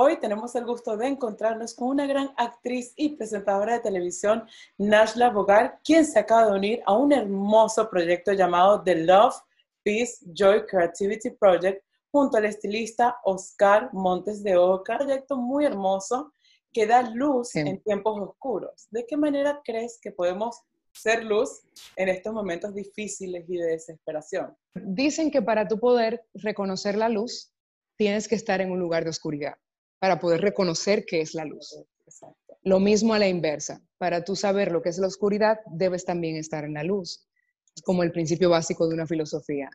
Hoy tenemos el gusto de encontrarnos con una gran actriz y presentadora de televisión, Nashla Bogar, quien se acaba de unir a un hermoso proyecto llamado The Love, Peace, Joy Creativity Project junto al estilista Oscar Montes de Oca. Un proyecto muy hermoso que da luz en tiempos oscuros. ¿De qué manera crees que podemos ser luz en estos momentos difíciles y de desesperación? Dicen que para tu poder reconocer la luz, tienes que estar en un lugar de oscuridad para poder reconocer qué es la luz. Lo mismo a la inversa. Para tú saber lo que es la oscuridad, debes también estar en la luz. Es como el principio básico de una filosofía.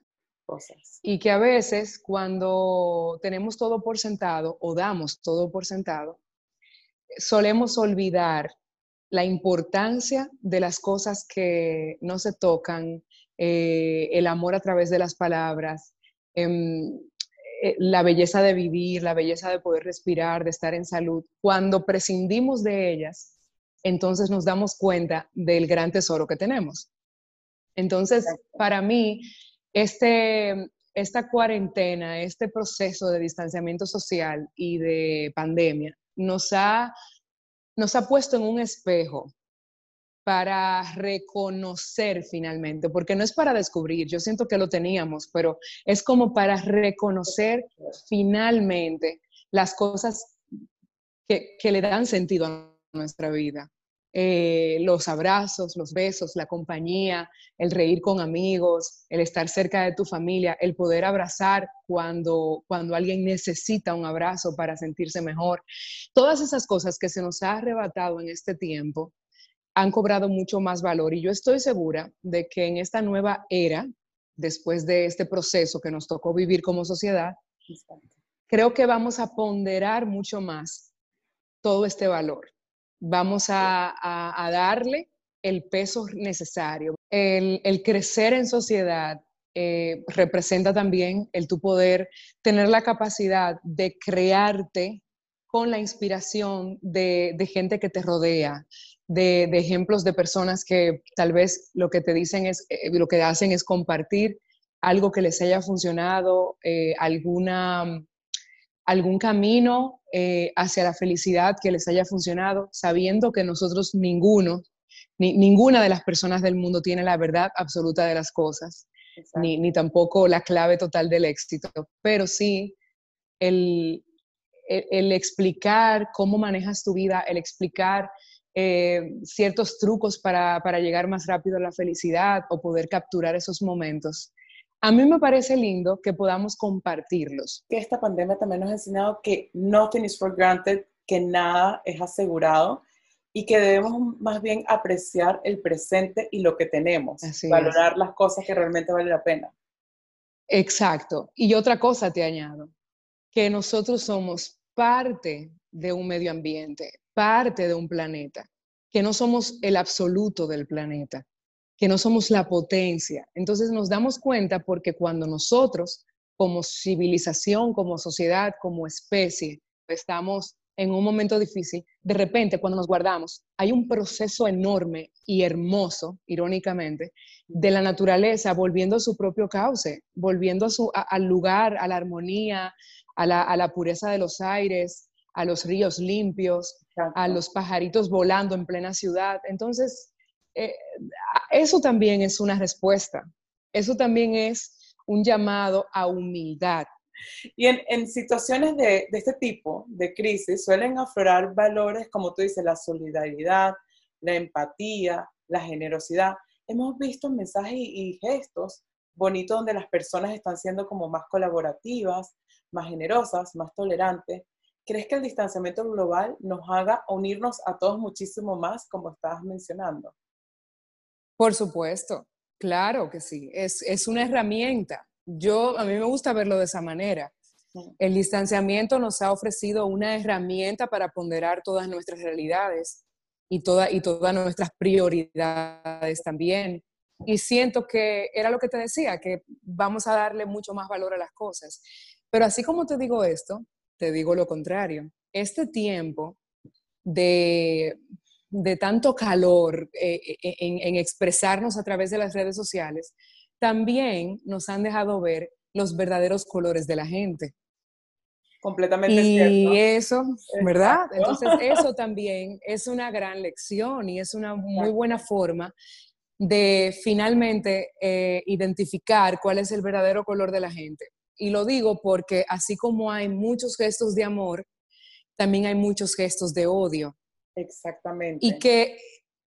Y que a veces cuando tenemos todo por sentado o damos todo por sentado, solemos olvidar la importancia de las cosas que no se tocan, eh, el amor a través de las palabras, em, eh, la belleza de vivir, la belleza de poder respirar, de estar en salud. Cuando prescindimos de ellas, entonces nos damos cuenta del gran tesoro que tenemos. Entonces, para mí, este, esta cuarentena, este proceso de distanciamiento social y de pandemia nos ha, nos ha puesto en un espejo para reconocer finalmente, porque no es para descubrir, yo siento que lo teníamos, pero es como para reconocer finalmente las cosas que, le dan sentido a nuestra vida. Eh, los abrazos, los besos, la compañía, el reír con amigos, el estar cerca de tu familia, el poder abrazar cuando, cuando alguien necesita un abrazo para sentirse mejor. Todas esas cosas que se nos ha arrebatado en este tiempo, han cobrado mucho más valor. Y yo estoy segura de que en esta nueva era, después de este proceso que nos tocó vivir como sociedad, creo que vamos a ponderar mucho más todo este valor. Vamos a, darle el peso necesario. El, crecer en sociedad eh, representa también el tu poder tener la capacidad de crearte con la inspiración de, de gente que te rodea, de, ejemplos de personas que tal vez lo que te dicen es, eh, lo que hacen es compartir algo que les haya funcionado, eh, alguna, algún camino eh, hacia la felicidad que les haya funcionado, sabiendo que nosotros ninguno, ni, ninguna de las personas del mundo tiene la verdad absoluta de las cosas, ni, ni, tampoco la clave total del éxito, pero sí el, el explicar cómo manejas tu vida, el explicar eh, ciertos trucos para, para, llegar más rápido a la felicidad o poder capturar esos momentos. A mí me parece lindo que podamos compartirlos. Que esta pandemia también nos ha enseñado que nothing is for granted, que nada es asegurado y que debemos más bien apreciar el presente y lo que tenemos, valorar las cosas que realmente vale la pena. Exacto. Y otra cosa te añado, que nosotros somos parte de un medio ambiente, parte de un planeta, que no somos el absoluto del planeta, que no somos la potencia. Entonces nos damos cuenta porque cuando nosotros, como civilización, como sociedad, como especie, estamos en un momento difícil, de repente cuando nos guardamos, hay un proceso enorme y hermoso, irónicamente, de la naturaleza volviendo a su propio cauce, volviendo a su, al lugar, a la armonía, a la, a la pureza de los aires, a los ríos limpios, a los pajaritos volando en plena ciudad. Entonces, eh, eso también es una respuesta. Eso también es un llamado a humildad. Y en, situaciones de, este tipo, de crisis, suelen aflorar valores como tú dices, la solidaridad, la empatía, la generosidad. Hemos visto mensajes y gestos bonitos donde las personas están siendo como más colaborativas, más generosas, más tolerantes. ¿Crees que el distanciamiento global nos haga unirnos a todos muchísimo más, como estabas mencionando? Por supuesto, claro que sí. Es, es una herramienta. Yo, a mí me gusta verlo de esa manera. El distanciamiento nos ha ofrecido una herramienta para ponderar todas nuestras realidades y, toda, y todas nuestras prioridades también. Y siento que era lo que te decía, que vamos a darle mucho más valor a las cosas. Pero así como te digo esto, te digo lo contrario. Este tiempo de, tanto calor eh, eh, en, expresarnos a través de las redes sociales, también nos han dejado ver los verdaderos colores de la gente. Completamente y eso, ¿verdad? Entonces eso también es una gran lección y es una muy buena forma de finalmente eh, identificar cuál es el verdadero color de la gente. Y lo digo porque así como hay muchos gestos de amor, también hay muchos gestos de odio. Exactamente. Y que,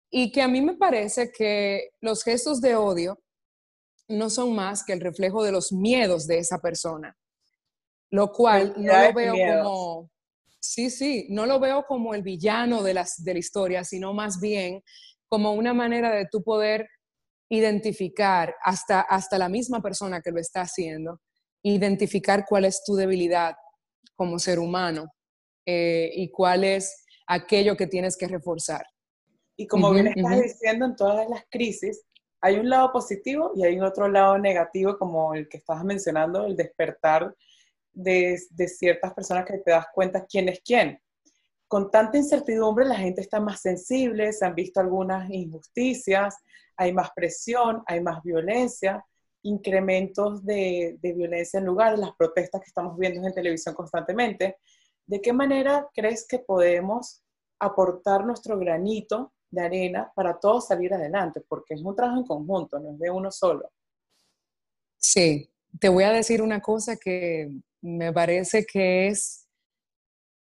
y que a mí me parece que los gestos de odio no son más que el reflejo de los miedos de esa persona lo cual no lo veo como, sí, sí, no lo veo como el villano de, las, de la historia, sino más bien como una manera de tú poder identificar hasta, hasta la misma persona que lo está haciendo, identificar cuál es tu debilidad como ser humano eh, y cuál es aquello que tienes que reforzar. Y como bien estás diciendo, en todas las crisis hay un lado positivo y hay un otro lado negativo, como el que estabas mencionando, el despertar de, ciertas personas que te das cuenta quién es quién. Con tanta incertidumbre la gente está más sensible, se han visto algunas injusticias, hay más presión, hay más violencia, incrementos de, de violencia en lugares, las protestas que estamos viendo en televisión constantemente. ¿De qué manera crees que podemos aportar nuestro granito de arena para todos salir adelante? Porque es un trabajo en conjunto, no es de uno solo. Sí, te voy a decir una cosa que me parece que es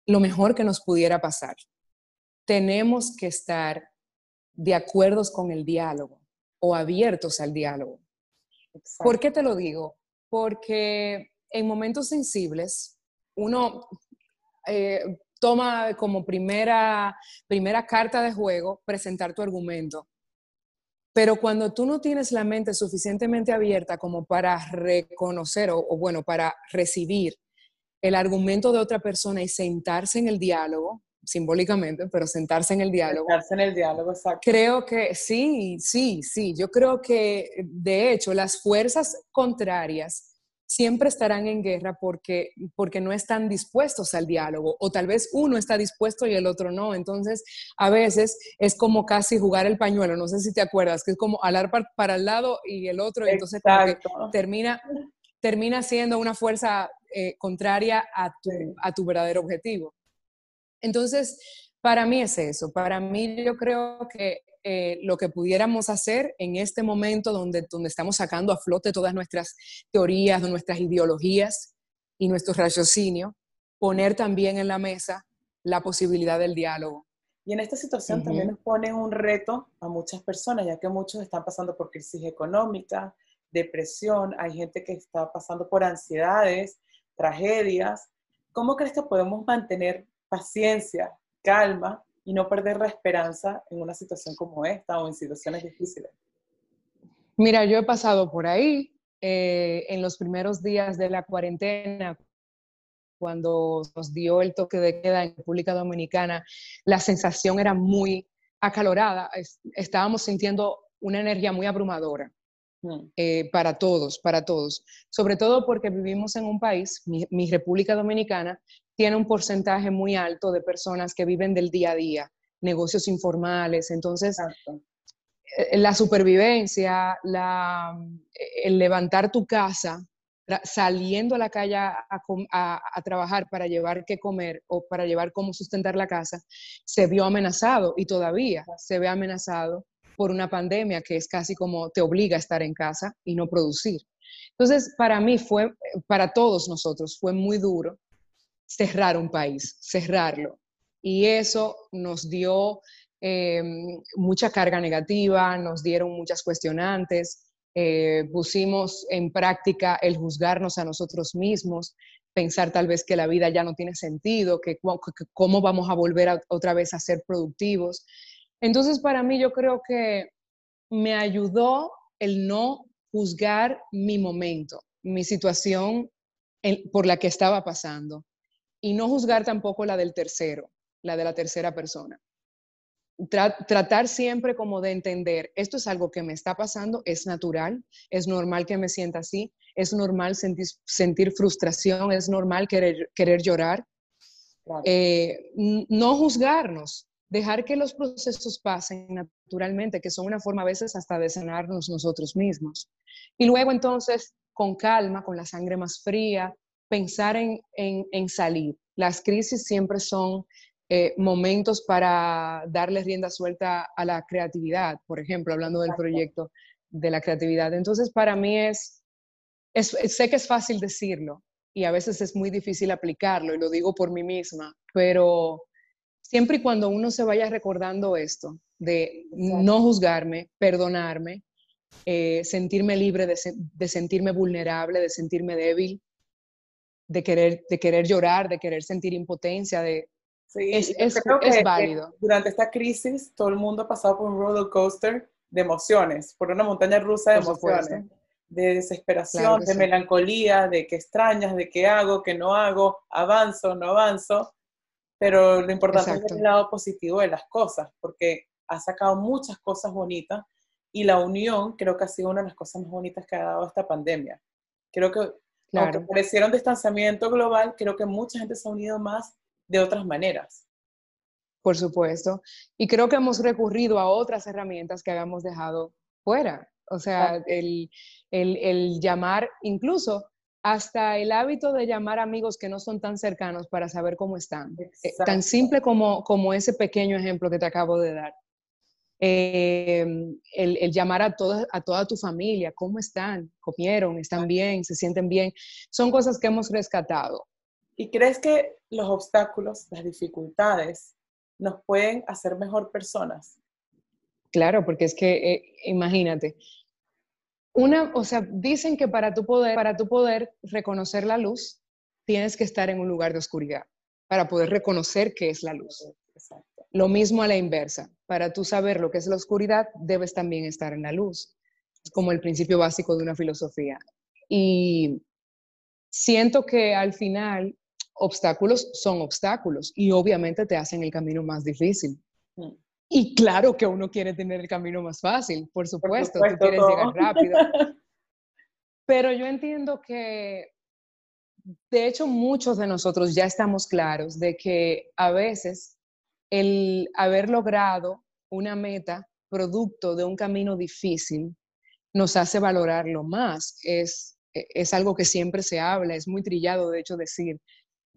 lo mejor que nos pudiera pasar. Tenemos que estar de acuerdo con el diálogo o abiertos al diálogo. ¿Por qué te lo digo? Porque en momentos sensibles uno eh, toma como primera, primera carta de juego presentar tu argumento. Pero cuando tú no tienes la mente suficientemente abierta como para reconocer o, bueno, para recibir el argumento de otra persona y sentarse en el diálogo, simbólicamente, pero sentarse en el diálogo. Sentarse en el diálogo, exacto. Creo que sí, sí, sí. Yo creo que, de hecho, las fuerzas contrarias siempre estarán en guerra porque, porque no están dispuestos al diálogo o tal vez uno está dispuesto y el otro no. Entonces, a veces es como casi jugar el pañuelo, no sé si te acuerdas, que es como alar para, el lado y el otro, y entonces termina, termina siendo una fuerza eh, contraria a tu, a tu verdadero objetivo. Entonces, para mí es eso, para mí yo creo que eh, lo que pudiéramos hacer en este momento donde, donde estamos sacando a flote todas nuestras teorías, nuestras ideologías y nuestro raciocinio, poner también en la mesa la posibilidad del diálogo. Y en esta situación también nos pone un reto a muchas personas, ya que muchos están pasando por crisis económica, depresión, hay gente que está pasando por ansiedades, tragedias. ¿Cómo crees que podemos mantener paciencia, calma y no perder la esperanza en una situación como esta o en situaciones difíciles? Mira, yo he pasado por ahí eh, en los primeros días de la cuarentena, cuando nos dio el toque de queda en República Dominicana, la sensación era muy acalorada. Estábamos sintiendo una energía muy abrumadora. Mm. Eh, para todos, para todos. Sobre todo porque vivimos en un país, mi, República Dominicana, tiene un porcentaje muy alto de personas que viven del día a día, negocios informales. Entonces, eh, la supervivencia, la, el levantar tu casa, saliendo a la calle a, a, trabajar para llevar qué comer o para llevar cómo sustentar la casa, se vio amenazado y todavía se ve amenazado por una pandemia que es casi como te obliga a estar en casa y no producir. Entonces, para mí fue, para todos nosotros, fue muy duro cerrar un país, cerrarlo. Y eso nos dio eh, mucha carga negativa, nos dieron muchas cuestionantes, eh, pusimos en práctica el juzgarnos a nosotros mismos, pensar tal vez que la vida ya no tiene sentido, que, cómo vamos a volver otra vez a ser productivos. Entonces, para mí yo creo que me ayudó el no juzgar mi momento, mi situación por la que estaba pasando y no juzgar tampoco la del tercero, la de la tercera persona. tratar siempre como de entender, esto es algo que me está pasando, es natural, es normal que me sienta así, es normal sentir, sentir frustración, es normal querer, querer llorar. Eh, no juzgarnos, dejar que los procesos pasen naturalmente, que son una forma a veces hasta de sanarnos nosotros mismos. Y luego entonces, con calma, con la sangre más fría, pensar en, salir. Las crisis siempre son eh, momentos para darle rienda suelta a la creatividad, por ejemplo, hablando del proyecto de la creatividad. Entonces, para mí es, sé que es fácil decirlo y a veces es muy difícil aplicarlo, y lo digo por mí misma, pero siempre y cuando uno se vaya recordando esto, de no juzgarme, perdonarme, eh, sentirme libre de, sentirme vulnerable, de sentirme débil, de querer, de querer llorar, de querer sentir impotencia, de, es, es, válido. Durante esta crisis, todo el mundo ha pasado por un roller coaster de emociones, por una montaña rusa de emociones, de desesperación, de melancolía, de que extrañas, de qué hago, qué no hago, avanzo, no avanzo. Pero lo importante es el lado positivo de las cosas, porque ha sacado muchas cosas bonitas y la unión creo que ha sido una de las cosas más bonitas que ha dado esta pandemia. Creo que, claro. aunque parecieron distanciamiento global, creo que mucha gente se ha unido más de otras maneras. Por supuesto. Y creo que hemos recurrido a otras herramientas que habíamos dejado fuera. O sea, el, el, el, llamar, incluso hasta el hábito de llamar amigos que no son tan cercanos para saber cómo están. Eh, tan simple como, como ese pequeño ejemplo que te acabo de dar. Em, el, llamar a toda, a toda tu familia, ¿cómo están? ¿Comieron? ¿Están bien? ¿Se sienten bien? Son cosas que hemos rescatado. ¿Y crees que los obstáculos, las dificultades, nos pueden hacer mejor personas? Claro, porque es que, eh, imagínate, una, o sea, dicen que para tu poder, para tu poder reconocer la luz, tienes que estar en un lugar de oscuridad para poder reconocer qué es la luz. Lo mismo a la inversa. Para tú saber lo que es la oscuridad, debes también estar en la luz. Como el principio básico de una filosofía. Y siento que al final obstáculos son obstáculos y obviamente te hacen el camino más difícil. Mm. Y claro que uno quiere tener el camino más fácil, por supuesto, tú quieres llegar rápido. Pero yo entiendo que, de hecho, muchos de nosotros ya estamos claros de que a veces el haber logrado una meta producto de un camino difícil nos hace valorarlo más. Es, e, es algo que siempre se habla, es muy trillado de hecho decir,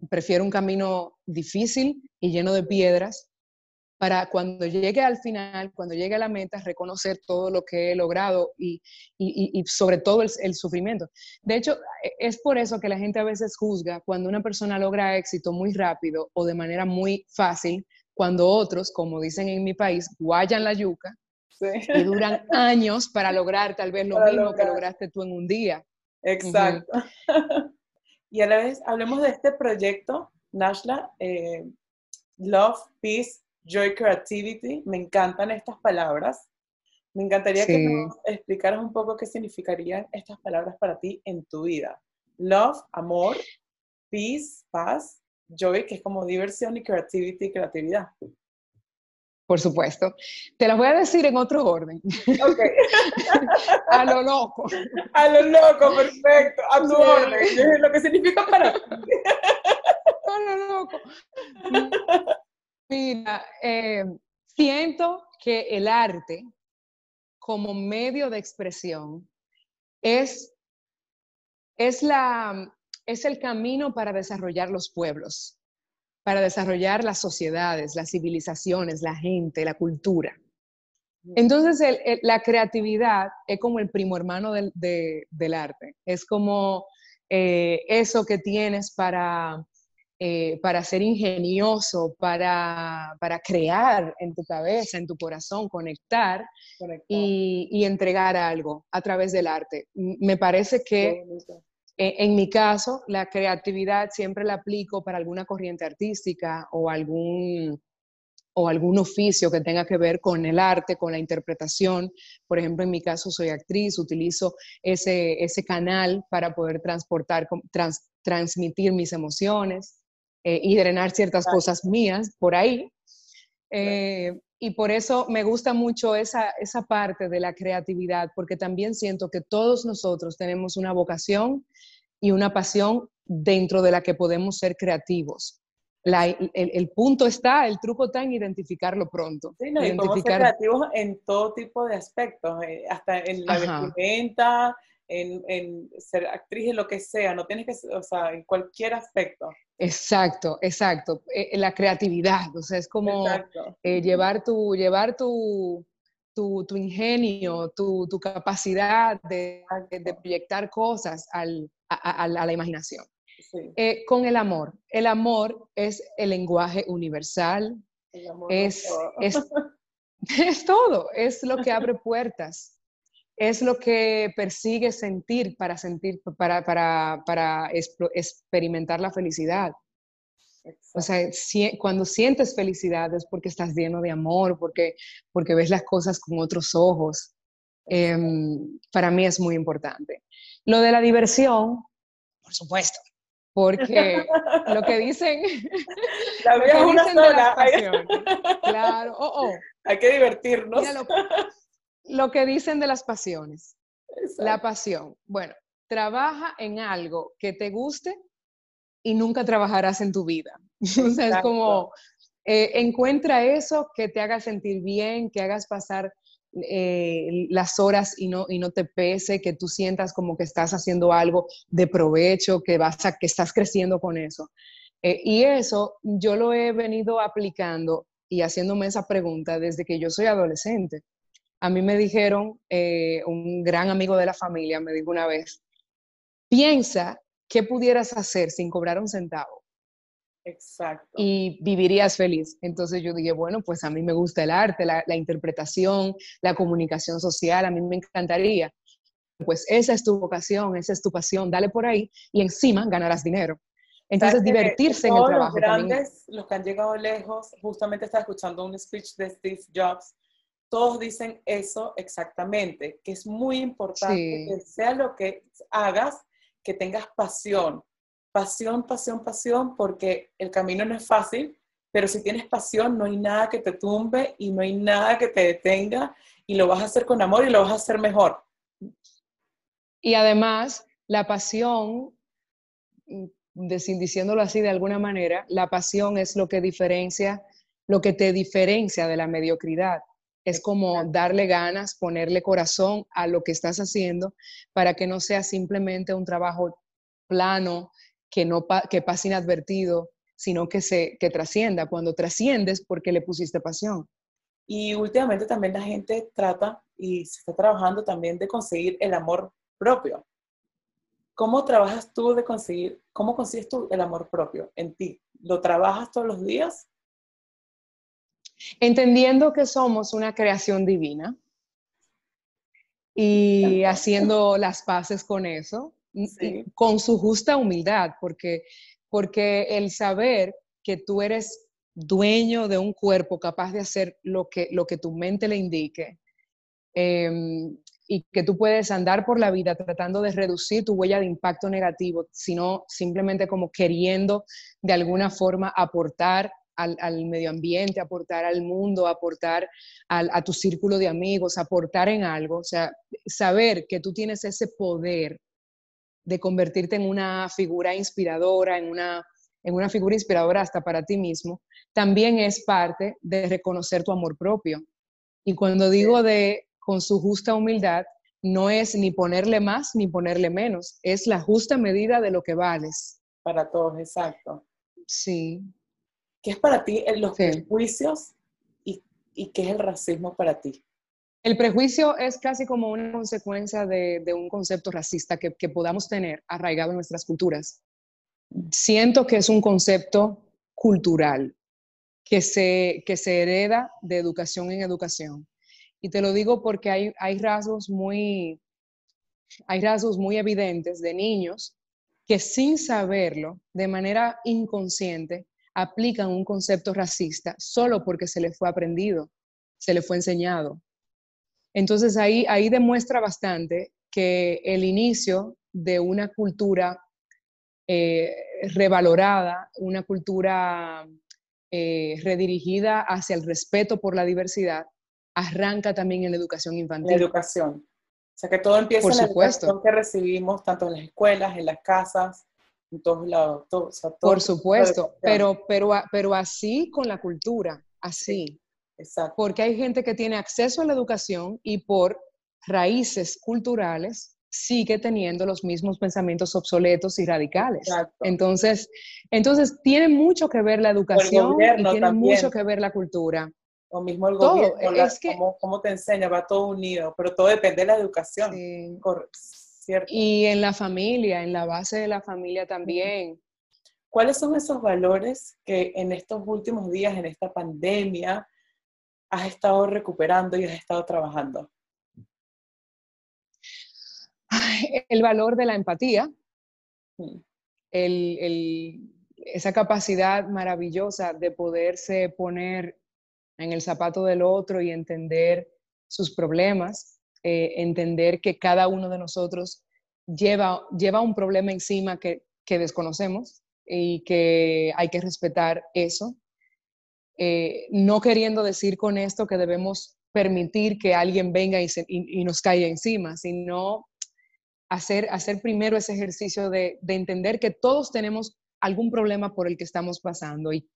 prefiero un camino difícil y lleno de piedras para cuando llegue al final, cuando llegue a la meta, reconocer todo lo que he logrado y, sobre todo el, el, sufrimiento. De hecho, e, es por eso que la gente a veces juzga cuando una persona logra éxito muy rápido o de manera muy fácil, cuando otros, como dicen en mi país, guayan la yuca y duran años para lograr tal vez lo mismo que lograste tú en un día. Exacto. y a la vez, hablemos de este proyecto, Nashla, eh, Love, Peace, Joy, Creativity. Me encantan estas palabras. Me encantaría que nos explicaras un poco qué significarían estas palabras para ti en tu vida. Love, amor, peace, paz, joy, que es como diversión, y creativity, creatividad. Por supuesto. Te las voy a decir en otro orden. Ok. a lo loco. A lo loco, perfecto. A tu orden. Lo que significa para ti. a lo loco. Mira, eh, siento que el arte como medio de expresión es, es la, es el camino para desarrollar los pueblos, para desarrollar las sociedades, las civilizaciones, la gente, la cultura. Entonces, la creatividad es como el primo hermano del, arte, es como eh, eso que tienes para, eh, para ser ingenioso, para, crear en tu cabeza, en tu corazón, conectar y, y, entregar algo a través del arte. Me parece que e, en mi caso, la creatividad siempre la aplico para alguna corriente artística o algún, o algún oficio que tenga que ver con el arte, con la interpretación. Por ejemplo, en mi caso soy actriz, utilizo ese, ese canal para poder transportar, transmitir mis emociones eh, y drenar ciertas cosas mías por ahí. Eh, y por eso me gusta mucho esa, esa parte de la creatividad, porque también siento que todos nosotros tenemos una vocación y una pasión dentro de la que podemos ser creativos. el, punto está, el truco está en identificarlo pronto. Sí, no, identificar... ser creativos en todo tipo de aspectos, eh, hasta en la vestimenta, en, ser actriz en lo que sea, no tienes que, o sea, en cualquier aspecto. Exacto, exacto. Eh, la creatividad, o sea, es como eh, llevar, tu, llevar tu, tu, tu ingenio, tu, tu capacidad de, de, proyectar cosas al, a, a, la imaginación. Eh, con el amor. El amor es el lenguaje universal, es, es, es todo, es lo que abre puertas es lo que persigue sentir para sentir, para, para, para experimentar la felicidad. O sea, cuando sientes felicidad es porque estás lleno de amor, porque, porque ves las cosas con otros ojos. Em, para mí es muy importante. Lo de la diversión, por supuesto, porque lo que dicen, la vida es una sola. Claro, oh, oh. Hay que divertirnos lo que dicen de las pasiones. La pasión. Bueno, trabaja en algo que te guste y nunca trabajarás en tu vida. o sea, es como, eh, encuentra eso que te haga sentir bien, que hagas pasar eh, las horas y no, y no te pese, que tú sientas como que estás haciendo algo de provecho, que, vas a, que estás creciendo con eso. Eh, y eso yo lo he venido aplicando y haciéndome esa pregunta desde que yo soy adolescente. A mí me dijeron, eh, un gran amigo de la familia me dijo una vez, piensa qué pudieras hacer sin cobrar un centavo. Exacto. Y vivirías feliz. Entonces yo dije, bueno, pues a mí me gusta el arte, la, interpretación, la comunicación social, a mí me encantaría. Pues esa es tu vocación, esa es tu pasión, dale por ahí y encima ganarás dinero. Entonces, divertirse en el trabajo. Los grandes, los que han llegado lejos, justamente estaba escuchando un speech de Steve Jobs todos dicen eso exactamente, que es muy importante que sea lo que hagas, que tengas pasión, pasión, pasión, pasión, porque el camino no es fácil, pero si tienes pasión no hay nada que te tumbe y no hay nada que te detenga y lo vas a hacer con amor y lo vas a hacer mejor. Y además, la pasión, diciéndolo así de alguna manera, la pasión es lo que diferencia, lo que te diferencia de la mediocridad. Es como darle ganas, ponerle corazón a lo que estás haciendo para que no sea simplemente un trabajo plano, que, no que pase inadvertido, sino que, se, que trascienda. Cuando trasciendes, porque le pusiste pasión. Y últimamente también la gente trata y se está trabajando también de conseguir el amor propio. ¿Cómo trabajas tú de conseguir, cómo consigues tú el amor propio en ti? ¿Lo trabajas todos los días? Entendiendo que somos una creación divina y haciendo las paces con eso, con su justa humildad, porque, porque el saber que tú eres dueño de un cuerpo capaz de hacer lo que, lo que tu mente le indique, em, y que tú puedes andar por la vida tratando de reducir tu huella de impacto negativo, sino simplemente como queriendo de alguna forma aportar al, medio ambiente, aportar al mundo, aportar a tu círculo de amigos, aportar en algo. O sea, saber que tú tienes ese poder de convertirte en una figura inspiradora, en una, en una figura inspiradora hasta para ti mismo, también es parte de reconocer tu amor propio. Y cuando digo de con su justa humildad, no es ni ponerle más ni ponerle menos, es la justa medida de lo que vales. Para todos, exacto. Sí, ¿Qué es para ti los prejuicios y, y, qué es el racismo para ti? El prejuicio es casi como una consecuencia de, de un concepto racista que, que, podamos tener arraigado en nuestras culturas. Siento que es un concepto cultural que se, que se hereda de educación en educación. Y te lo digo porque hay, hay, rasgos muy, hay rasgos muy evidentes de niños que sin saberlo, de manera inconsciente, aplican un concepto racista solo porque se le fue aprendido, se le fue enseñado. Entonces ahí, ahí demuestra bastante que el inicio de una cultura eh, revalorada, una cultura eh, redirigida hacia el respeto por la diversidad, arranca también en la educación infantil. La educación. O sea, que todo empieza en la educación que recibimos, tanto en las escuelas, en las casas, en todos lados. Por supuesto, pero, pero, pero así con la cultura, así. exacto. Porque hay gente que tiene acceso a la educación y por raíces culturales sigue teniendo los mismos pensamientos obsoletos y radicales. Entonces, entonces, tiene mucho que ver la educación y tiene mucho que ver la cultura. O mismo el gobierno, es que, cómo, te enseña, va todo unido, pero todo depende de la educación. Y en la familia, en la base de la familia también. ¿Cuáles son esos valores que en estos últimos días, en esta pandemia, has estado recuperando y has estado trabajando? El valor de la empatía, mm. esa capacidad maravillosa de poderse poner en el zapato del otro y entender sus problemas, eh, entender que cada uno de nosotros lleva, lleva un problema encima que, que desconocemos y que hay que respetar eso. Eh, no queriendo decir con esto que debemos permitir que alguien venga y, y, nos caiga encima, sino hacer, hacer primero ese ejercicio de, de, entender que todos tenemos algún problema por el que estamos pasando y,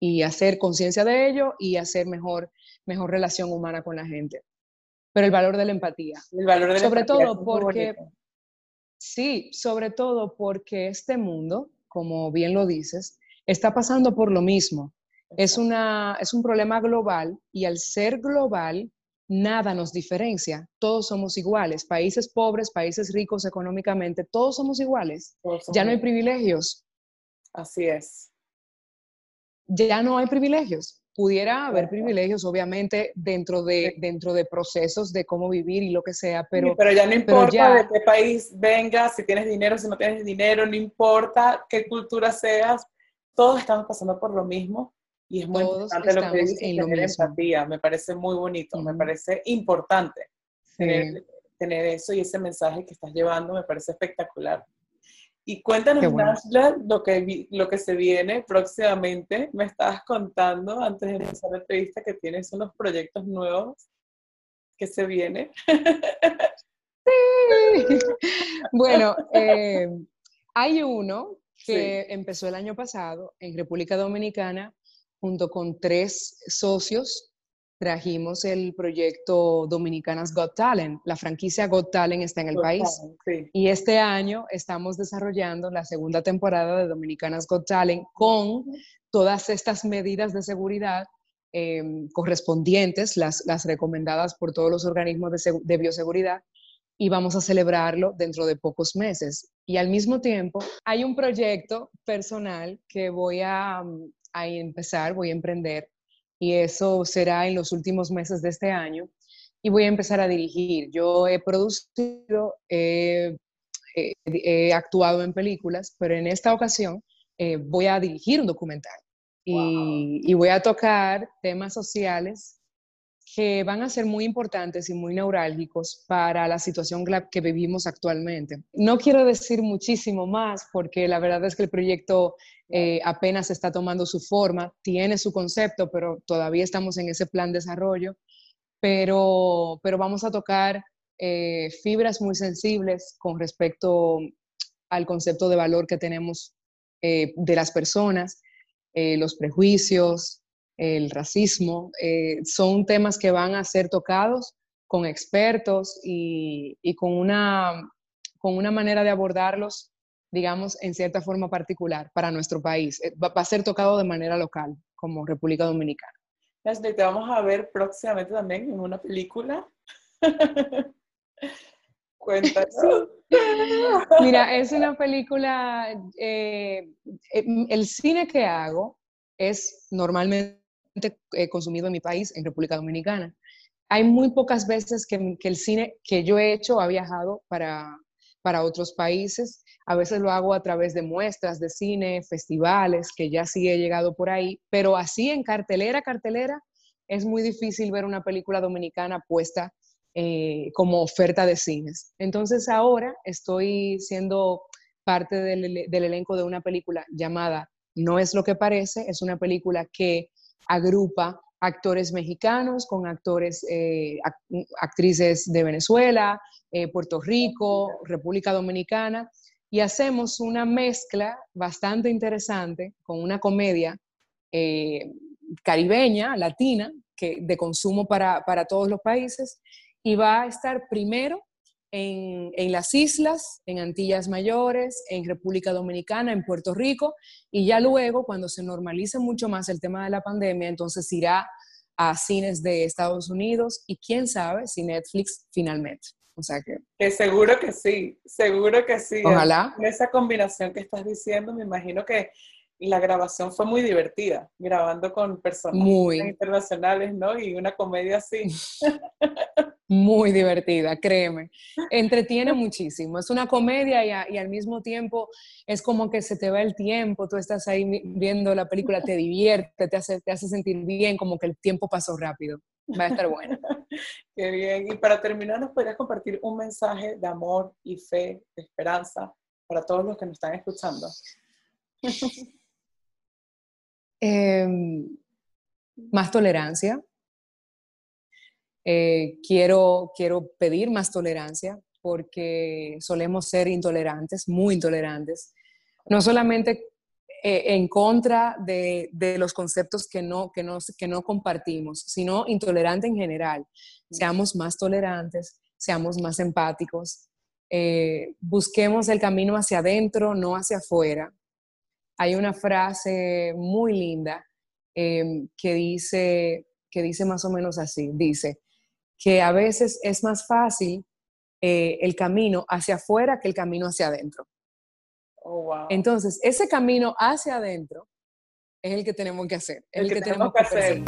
y hacer conciencia de ello y hacer mejor, mejor relación humana con la gente. Pero el valor de la empatía. El valor de Sobre todo porque, sí, sobre todo porque este mundo como bien lo dices, está pasando por lo mismo. Es, una, es un problema global y al ser global, nada nos diferencia. Todos somos iguales. Países pobres, países ricos económicamente, todos somos iguales. ya no hay privilegios. Así es. Ya no hay privilegios. Pudiera haber privilegios, obviamente, dentro de, dentro de procesos de cómo vivir y lo que sea, pero... pero ya no importa de qué país vengas, si tienes dinero, si no tienes dinero, no importa qué cultura seas, todos estamos pasando por lo mismo y es muy importante lo que dices, tener empatía, me parece muy bonito, me parece importante tener, tener eso y ese mensaje que estás llevando, me parece espectacular. Y cuéntanos, lo que, lo que se viene próximamente. Me estabas contando antes de empezar la entrevista que tienes unos proyectos nuevos que se vienen. Sí. Bueno, eh, hay uno que empezó el año pasado en República Dominicana junto con tres socios trajimos el proyecto Dominicanas Got Talent. La franquicia Got Talent está en el país. Y este año estamos desarrollando la segunda temporada de Dominicanas Got Talent con todas estas medidas de seguridad em, correspondientes, las, las, recomendadas por todos los organismos de, de, bioseguridad, y vamos a celebrarlo dentro de pocos meses. Y al mismo tiempo, hay un proyecto personal que voy a, a empezar, voy a emprender, y eso será en los últimos meses de este año. Y voy a empezar a dirigir. Yo he producido, he actuado en películas, pero en esta ocasión eh, voy a dirigir un documental. Y, y, voy a tocar temas sociales que van a ser muy importantes y muy neurálgicos para la situación que vivimos actualmente. No quiero decir muchísimo más porque la verdad es que el proyecto eh, apenas está tomando su forma, tiene su concepto, pero todavía estamos en ese plan de desarrollo, pero, pero vamos a tocar eh, fibras muy sensibles con respecto al concepto de valor que tenemos eh, de las personas, los prejuicios, el racismo, eh, son temas que van a ser tocados con expertos y, con, una, con una manera de abordarlos, digamos, en cierta forma particular para nuestro país. Eh, va, a ser tocado de manera local, como República Dominicana. Te vamos a ver próximamente también en una película. Cuéntanos. Mira, es una película, eh, el cine que hago es normalmente eh, consumido en mi país, en República Dominicana. Hay muy pocas veces que, el cine que yo he hecho ha viajado para, para otros países. A veces lo hago a través de muestras de cine, festivales, que ya sí he llegado por ahí, pero así en cartelera, cartelera, es muy difícil ver una película dominicana puesta eh, como oferta de cines. Entonces ahora estoy siendo parte del, del, elenco de una película llamada No es lo que parece, es una película que agrupa actores mexicanos con actores, eh, actrices de Venezuela, eh, Puerto Rico, República Dominicana, y hacemos una mezcla bastante interesante con una comedia eh, caribeña, latina, que, de consumo para, para todos los países, y va a estar primero en, en, las islas, en Antillas Mayores, en República Dominicana, en Puerto Rico, y ya luego, cuando se normalice mucho más el tema de la pandemia, entonces irá a cines de Estados Unidos y quién sabe si Netflix finalmente. O sea que... que seguro que sí, seguro que sí. Ojalá. En esa combinación que estás diciendo, me imagino que la grabación fue muy divertida, grabando con personas internacionales, ¿no? Y una comedia así. Muy divertida, créeme. Entretiene muchísimo. Es una comedia y, al mismo tiempo es como que se te va el tiempo, tú estás ahí viendo la película, te divierte, te hace, te hace sentir bien, como que el tiempo pasó rápido. Va a estar bueno. Qué bien. Y para terminar, ¿nos podrías compartir un mensaje de amor y fe, de esperanza para todos los que nos están escuchando? Em, más tolerancia. Eh, quiero, quiero pedir más tolerancia porque solemos ser intolerantes, muy intolerantes, no solamente eh, en contra de, de, los conceptos que no, que, no, que no compartimos, sino intolerante en general. Seamos más tolerantes, seamos más empáticos, eh, busquemos el camino hacia adentro, no hacia afuera hay una frase muy linda em, que, dice, que dice más o menos así, dice que a veces es más fácil eh, el camino hacia afuera que el camino hacia adentro. Oh, Entonces, ese camino hacia adentro es el que tenemos que hacer, el, que, tenemos, que, hacer.